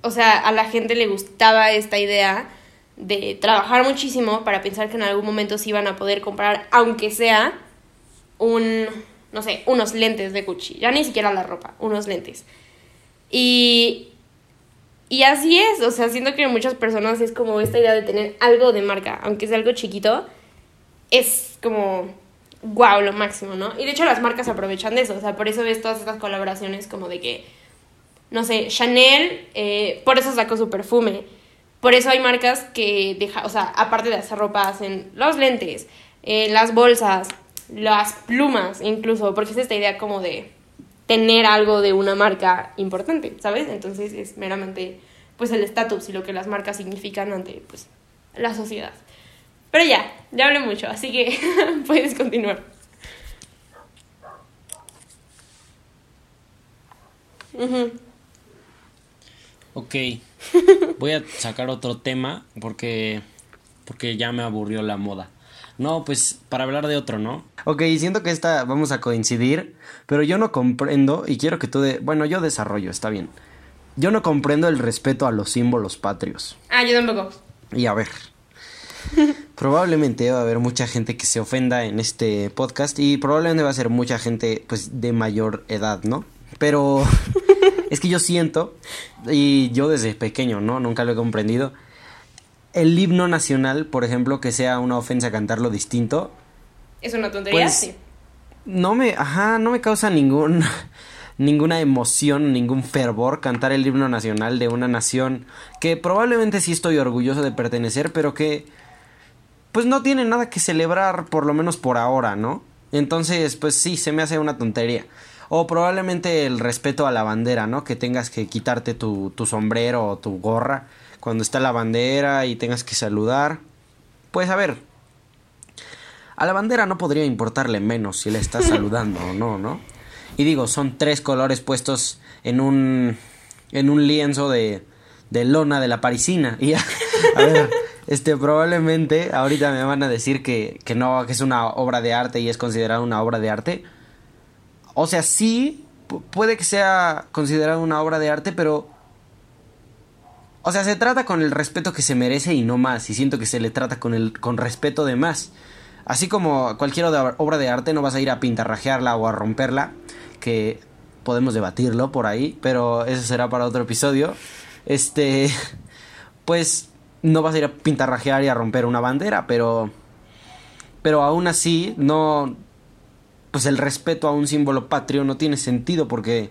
o sea, a la gente le gustaba esta idea de trabajar muchísimo para pensar que en algún momento se iban a poder comprar, aunque sea un, no sé, unos lentes de Gucci, ya ni siquiera la ropa, unos lentes. Y, y así es, o sea, siento que muchas personas es como esta idea de tener algo de marca, aunque sea algo chiquito, es como, wow, lo máximo, ¿no? Y de hecho las marcas aprovechan de eso, o sea, por eso ves todas estas colaboraciones como de que, no sé, Chanel, eh, por eso sacó su perfume, por eso hay marcas que deja, o sea, aparte de hacer ropa, hacen los lentes, eh, las bolsas, las plumas incluso, porque es esta idea como de tener algo de una marca importante, ¿sabes? Entonces es meramente pues el estatus y lo que las marcas significan ante pues la sociedad. Pero ya, ya hablé mucho, así que puedes continuar. Ok, voy a sacar otro tema porque, porque ya me aburrió la moda. No, pues para hablar de otro, ¿no? Ok, siento que esta vamos a coincidir, pero yo no comprendo y quiero que tú de... Bueno, yo desarrollo, está bien. Yo no comprendo el respeto a los símbolos patrios. Ah, yo tampoco. Y a ver. probablemente va a haber mucha gente que se ofenda en este podcast y probablemente va a ser mucha gente pues de mayor edad, ¿no? Pero es que yo siento, y yo desde pequeño, ¿no? Nunca lo he comprendido. El himno nacional, por ejemplo, que sea una ofensa cantarlo distinto. Es una tontería, pues, sí. No me, ajá, no me causa ningún, ninguna emoción, ningún fervor cantar el himno nacional de una nación que probablemente sí estoy orgulloso de pertenecer, pero que pues no tiene nada que celebrar, por lo menos por ahora, ¿no? Entonces, pues sí, se me hace una tontería. O probablemente el respeto a la bandera, ¿no? Que tengas que quitarte tu, tu sombrero o tu gorra cuando está la bandera y tengas que saludar. Pues a ver, a la bandera no podría importarle menos si le estás saludando o no, ¿no? Y digo, son tres colores puestos en un, en un lienzo de, de lona de la parisina. Y a ver, este, probablemente ahorita me van a decir que, que no, que es una obra de arte y es considerada una obra de arte. O sea, sí, puede que sea considerada una obra de arte, pero... O sea, se trata con el respeto que se merece y no más. Y siento que se le trata con, el, con respeto de más. Así como cualquier obra de arte no vas a ir a pintarrajearla o a romperla, que podemos debatirlo por ahí, pero eso será para otro episodio. Este, pues no vas a ir a pintarrajear y a romper una bandera, pero pero aún así no pues el respeto a un símbolo patrio no tiene sentido porque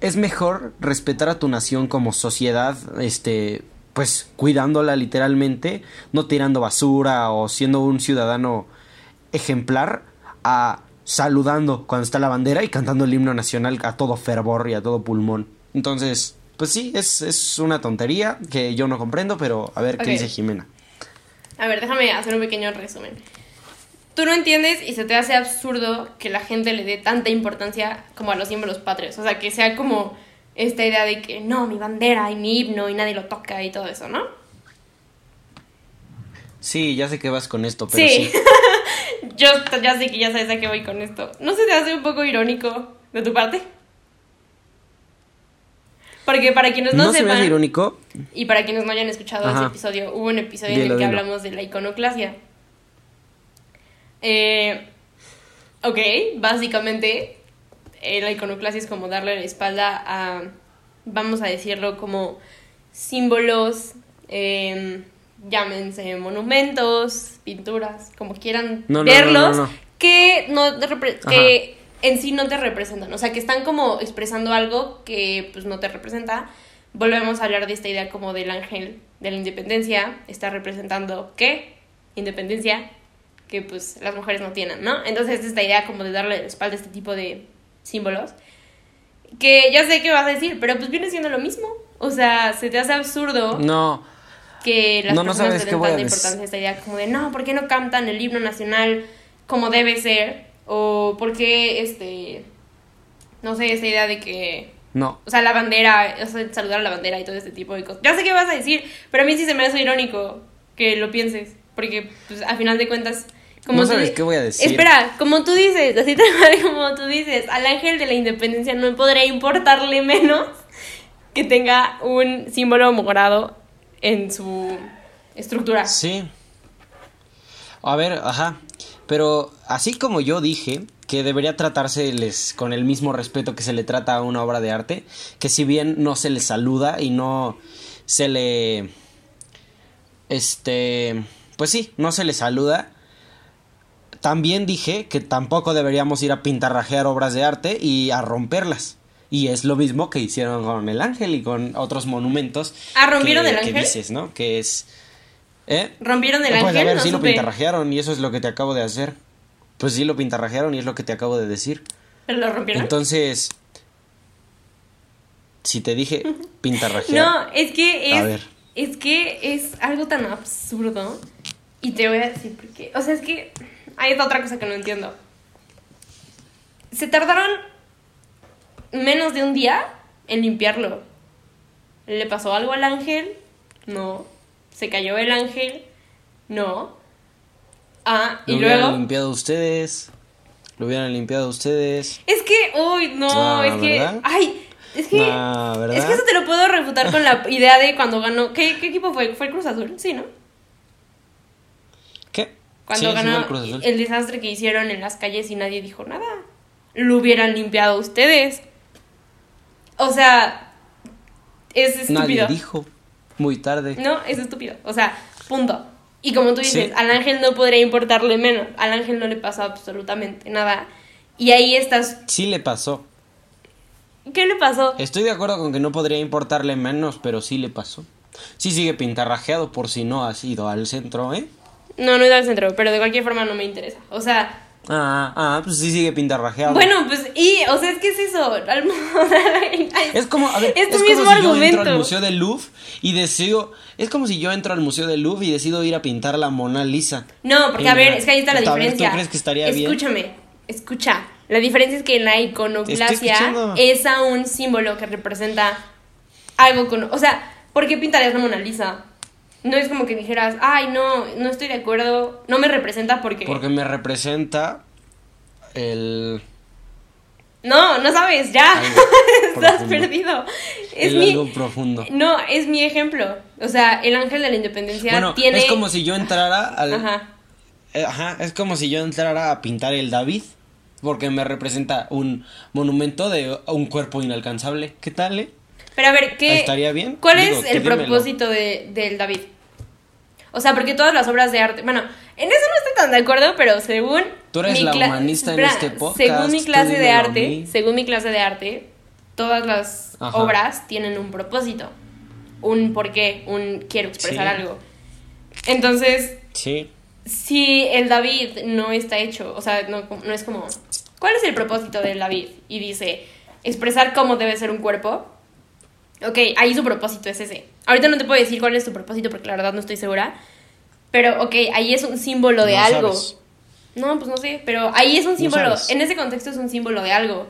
es mejor respetar a tu nación como sociedad, este, pues cuidándola literalmente, no tirando basura o siendo un ciudadano ejemplar a saludando cuando está la bandera y cantando el himno nacional a todo fervor y a todo pulmón. Entonces, pues sí, es, es una tontería que yo no comprendo, pero a ver qué dice Jimena. A ver, déjame hacer un pequeño resumen. Tú no entiendes y se te hace absurdo que la gente le dé tanta importancia como a los símbolos patrios. O sea, que sea como esta idea de que no, mi bandera y mi himno y nadie lo toca y todo eso, ¿no? Sí, ya sé que vas con esto, pero Sí. sí. Yo ya sé que ya sabes a qué voy con esto. ¿No se te hace un poco irónico de tu parte? Porque para quienes no, No se me sepan, hace irónico. y para quienes no hayan escuchado Ajá. ese episodio, hubo un episodio en el que dilo. hablamos de la iconoclasia. Eh, ok, básicamente eh, la iconoclasia es como darle la espalda a, vamos a decirlo, como símbolos, eh, llámense monumentos, pinturas, como quieran No, verlos, no, no. que no que en sí no te representan, o sea, que están como expresando algo que pues no te representa. Volvemos a hablar de esta idea como del ángel de la independencia, está representando qué? Independencia, que pues las mujeres no tienen, ¿no? Entonces esta idea como de darle la espalda a este tipo de símbolos, que ya sé qué vas a decir, pero pues viene siendo lo mismo. O sea, se te hace absurdo No, que las No, no personas sabes le den tanta importancia a esta idea como de no, ¿por qué no cantan el himno nacional como debe ser? O ¿por qué este no sé, esa idea de que no. o sea, la bandera, o sea, saludar a la bandera y todo este tipo de cosas. Ya sé qué vas a decir, pero a mí sí se me hace irónico que lo pienses, porque pues a final de cuentas como No sabes qué voy a decir. Espera, como tú dices, así tal cual como tú dices, al ángel de la independencia no podría importarle menos que tenga un símbolo morado en su estructura. Sí. A ver, ajá. Pero así como yo dije que debería tratárseles con el mismo respeto que se le trata a una obra de arte, que si bien no se le saluda y no se le este, pues sí, no se le saluda. También dije que tampoco deberíamos ir a pintarrajear obras de arte y a romperlas. Y es lo mismo que hicieron con el ángel y con otros monumentos. Ah, ¿rompieron que- el que ángel? dices, ¿no? Que es... ¿Eh? ¿Rompieron el pues ángel? a ver, no sí lo pintarrajearon y eso es lo que te acabo de hacer. Pues sí lo pintarrajearon y es lo que te acabo de decir. ¿Pero lo rompieron? Entonces, si te dije pintarrajear. No, es que A es. ver. Es que es algo tan absurdo. Y te voy a decir por qué. O sea, es que hay otra cosa que no entiendo. Se tardaron menos de un día en limpiarlo. ¿Le pasó algo al ángel? No. ¿Se cayó el ángel? No. Ah, Lo y hubieran luego. limpiado ustedes. Lo hubieran limpiado ustedes. Es que, uy, no, Ah, es que. Ay, es que. Ah, es que eso te lo puedo refutar con la idea de cuando ganó. ¿Qué, qué equipo fue? ¿Fue el Cruz Azul? Sí, ¿no? Cuando Sí, ganó el desastre que hicieron en las calles y nadie dijo nada. Lo hubieran limpiado ustedes. O sea, es estúpido. Nadie dijo. Muy tarde. No, es estúpido. O sea, punto. Y como tú dices, Sí. al ángel no podría importarle menos. Al ángel no le pasó absolutamente nada. Y ahí estás. Sí le pasó. ¿Qué le pasó? Estoy de acuerdo con que no podría importarle menos, pero sí le pasó. Sí sigue pintarrajeado por si no has ido al centro, ¿eh? No, no he ido al centro, pero de cualquier forma no me interesa. O sea, Ah, ah, pues sí sigue pintarrajeado. bueno, pues, y, o sea, es que es eso. Es como, a ver, Es es mismo como si yo entro al Museo del Louvre y deseo... Es como si yo entro al Museo del Louvre y decido ir a pintar la Mona Lisa. No, porque a ver, es que ahí está la a ver, ¿tú diferencia. crees que estaría bien? Escúchame, escucha. La diferencia es que en la iconoclasia es a un símbolo que representa algo con. O sea, ¿por qué pintarías la Mona Lisa? No es como que dijeras, ay, no, no estoy de acuerdo, no me representa porque. Porque me representa el... No, no sabes, ya. Estás perdido. Es el mi. algo profundo. No, es mi ejemplo. O sea, el ángel de la independencia Bueno, tiene. es como si yo entrara al... Ajá. Eh, Ajá, es como si yo entrara a pintar el David, porque me representa un monumento de un cuerpo inalcanzable. ¿Qué tal, eh? Pero a ver, ¿qué, ¿Estaría bien? ¿cuál Digo, es el propósito de, del David? O sea, porque todas las obras de arte. Bueno, en eso no estoy tan de acuerdo, pero según. Tú eres mi la humanista en este podcast, Según mi clase de arte, según mi clase de arte, todas las Ajá. obras tienen un propósito. Un porqué, un quiero expresar Sí. algo. Entonces, Sí. si el David no está hecho, o sea, no, no es como, ¿cuál es el propósito del David? Y dice, expresar cómo debe ser un cuerpo. Ok, ahí su propósito es ese. Ahorita no te puedo decir cuál es tu propósito porque la verdad no estoy segura. Pero, ok, ahí es un símbolo de No algo. sabes. No, pues no sé, pero ahí es un símbolo, sabes. en ese contexto es un símbolo de algo.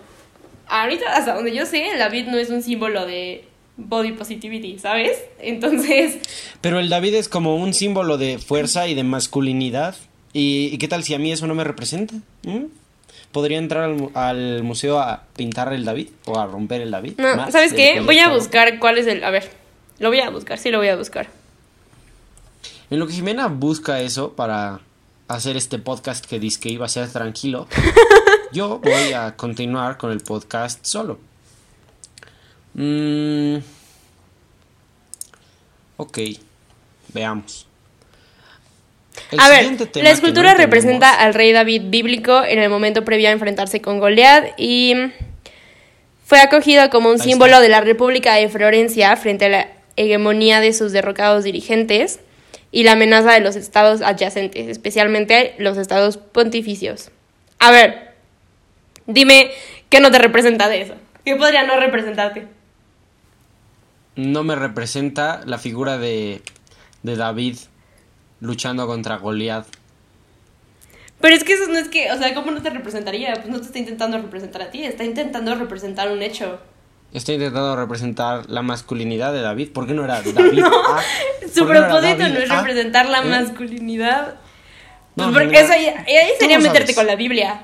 Ahorita, hasta donde yo sé, el David no es un símbolo de body positivity, ¿sabes? Entonces, Pero el David es como un símbolo de fuerza y de masculinidad. ¿Y, y qué tal si a mí eso no me representa? ¿Mm? ¿Podría entrar al, mu- al museo a pintar el David? ¿O a romper el David? No, Más ¿sabes qué? Voy a buscar cuál es el... A ver, lo voy a buscar, sí lo voy a buscar. En lo que Jimena busca eso para hacer este podcast que dice que iba a ser tranquilo, yo voy a continuar con el podcast solo. Mm, ok, veamos. El a ver, la escultura no representa al rey David bíblico en el momento previo a enfrentarse con Goliat y fue acogido como un Ahí símbolo está. de la República de Florencia frente a la hegemonía de sus derrocados dirigentes y la amenaza de los estados adyacentes, especialmente los estados pontificios. A ver, dime qué no te representa de eso. ¿Qué podría no representarte? No me representa la figura de, de David luchando contra Goliat. Pero es que eso no es que, o sea, ¿cómo no te representaría? Pues no te está intentando representar a ti, está intentando representar un hecho. Estoy intentando representar la masculinidad de David. ¿Por qué no era David? Ah, Su ¿por qué era propósito David? no es Ah, representar la ¿eh? masculinidad. Pues No, porque mira, eso ahí tú sería no meterte sabes. con la Biblia.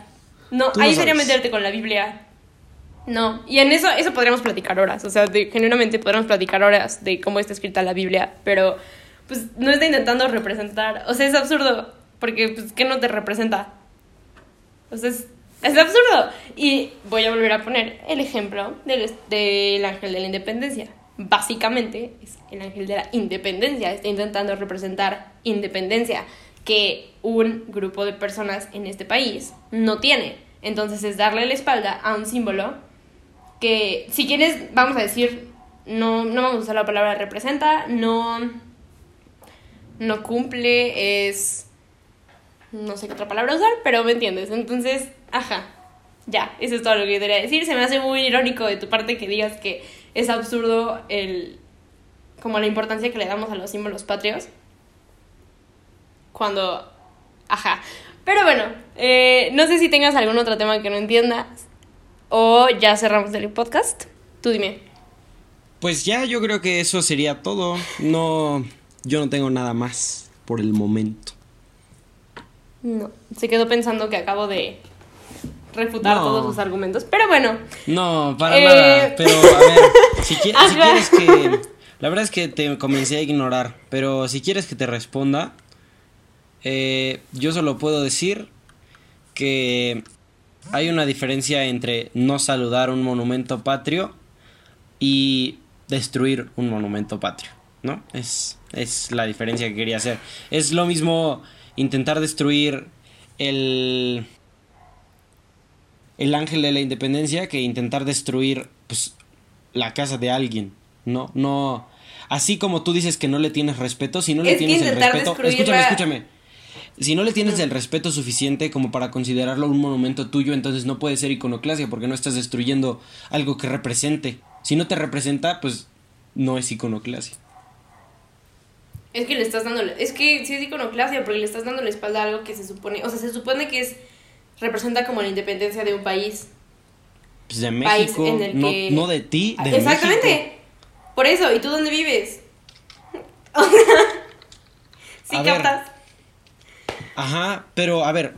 No, no ahí sería meterte con la Biblia. No, y en eso, eso podríamos platicar horas. O sea, de- genuinamente podríamos platicar horas de cómo está escrita la Biblia, pero pues no está intentando representar. O sea, es absurdo, porque pues, ¿qué no te representa? O sea, es, absurdo. Y voy a volver a poner el ejemplo del, del ángel de la independencia. Básicamente es el ángel de la independencia. Está intentando representar independencia que un grupo de personas en este país no tiene. Entonces es darle la espalda a un símbolo que, si quieres, vamos a decir, no, no vamos a usar la palabra representa, no, no cumple, es no sé qué otra palabra usar, pero me entiendes. Entonces, ajá. Ya, eso es todo lo que quería decir. Se me hace muy irónico de tu parte que digas que es absurdo el como la importancia que le damos a los símbolos patrios. Cuando. Ajá. Pero bueno, eh, no sé si tengas algún otro tema que no entiendas. O ya cerramos el podcast. Tú dime. Pues ya, yo creo que eso sería todo. No. Yo no tengo nada más por el momento. No. Se quedó pensando que acabo de refutar todos sus argumentos. Pero bueno. No, para nada. Eh, pero a ver, si, quieres que. La verdad es que te comencé a ignorar. Pero si quieres que te responda. Eh, yo solo puedo decir que hay una diferencia entre no saludar un monumento patrio y destruir un monumento patrio, ¿no? Es, es la diferencia que quería hacer. Es lo mismo intentar destruir el, el ángel de la independencia que intentar destruir pues, la casa de alguien. No, no. Así como tú dices que no le tienes respeto, si no le tienes el respeto. Escúchame, escúchame. Si no le tienes el respeto suficiente como para considerarlo un monumento tuyo, entonces no puede ser iconoclasia porque no estás destruyendo algo que represente. Si no te representa, pues no es iconoclasia. Es que le estás dando, es que sí es iconoclasia porque le estás dando la espalda a algo que se supone, o sea, se supone que es representa como la independencia de un país. Pues de México, no, de ti, de Exactamente. Por eso, ¿y tú dónde vives? sí captas. ajá, pero a ver,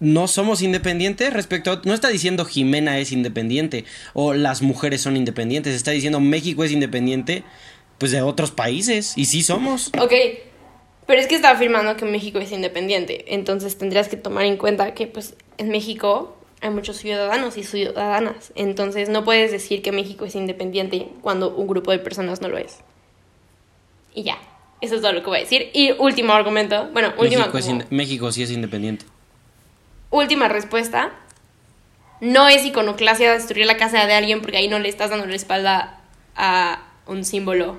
no somos independientes respecto a... No está diciendo Jimena es independiente o las mujeres son independientes, está diciendo México es independiente pues de otros países y sí somos. Ok, pero es que está afirmando que México es independiente, entonces tendrías que tomar en cuenta que pues en México hay muchos ciudadanos y ciudadanas, entonces no puedes decir que México es independiente cuando un grupo de personas no lo es. Y ya, eso es todo lo que voy a decir. Y último argumento, bueno, último... México, México sí es independiente. Última respuesta. No es iconoclasia destruir la casa de alguien porque ahí no le estás dando la espalda a un símbolo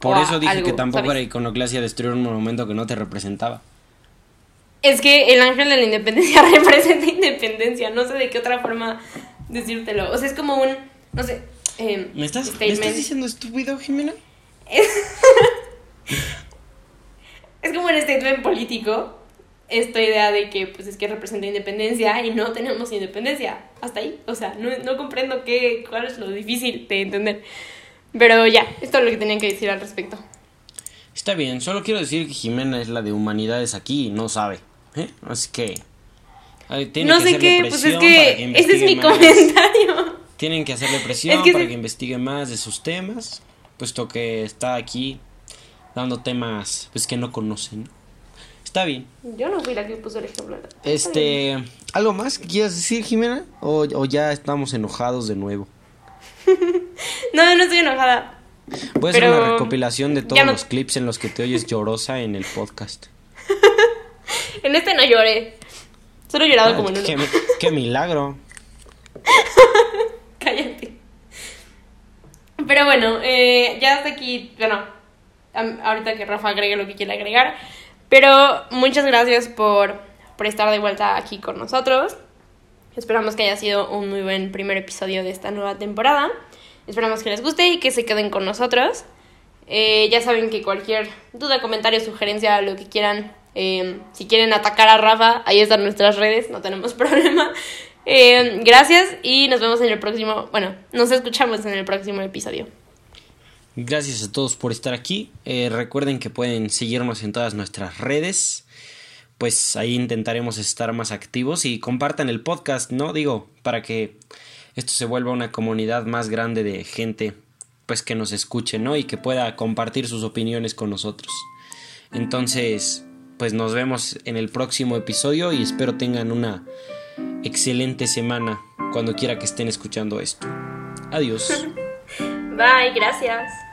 por eso dije que tampoco era iconoclasia destruir un monumento que no te representaba. Es que el ángel de la independencia representa independencia. No sé de qué otra forma decírtelo. O sea, es como un. No sé. Eh, ¿Me, estás, ¿Me, estás, diciendo estúpido, Jimena? Es, como un statement político. Esta idea de que, pues, es que representa independencia y no tenemos independencia. Hasta ahí. O sea, no, no comprendo qué, cuál es lo difícil de entender. Pero ya, esto es lo que tenía que decir al respecto. Está bien, solo quiero decir que Jimena es la de humanidades aquí y no sabe. ¿eh? Así que. no sé qué, pues es que, ese es mi comentario. Tienen que hacerle presión para que investigue más de sus temas, puesto que está aquí dando temas pues que no conocen. Está bien. Yo no fui la que puso el ejemplo. Este, ¿algo más que quieras decir, Jimena? ¿O, o ya estamos enojados de nuevo? no, no estoy enojada. Voy a hacer una recopilación de todos los clips en los que te oyes llorosa en el podcast. en este no lloré. Solo he llorado como en uno. Qué, milagro. Cállate. Pero bueno, eh, ya hasta aquí. Bueno, ahorita que Rafa agregue lo que quiera agregar. Pero muchas gracias por, por estar de vuelta aquí con nosotros. Esperamos que haya sido un muy buen primer episodio de esta nueva temporada. Esperamos que les guste y que se queden con nosotros. Eh, ya saben que cualquier duda, comentario, sugerencia, lo que quieran, eh, si quieren atacar a Rafa, ahí están nuestras redes, no tenemos problema. Eh, gracias y nos vemos en el próximo, bueno, nos escuchamos en el próximo episodio. Gracias a todos por estar aquí. recuerden que pueden seguirnos en todas nuestras redes pues ahí intentaremos estar más activos y compartan el podcast, ¿no? Digo, para que esto se vuelva una comunidad más grande de gente pues que nos escuche, ¿no? Y que pueda compartir sus opiniones con nosotros. Entonces, pues nos vemos en el próximo episodio y espero tengan una excelente semana cuando quiera que estén escuchando esto. Adiós. Bye, gracias.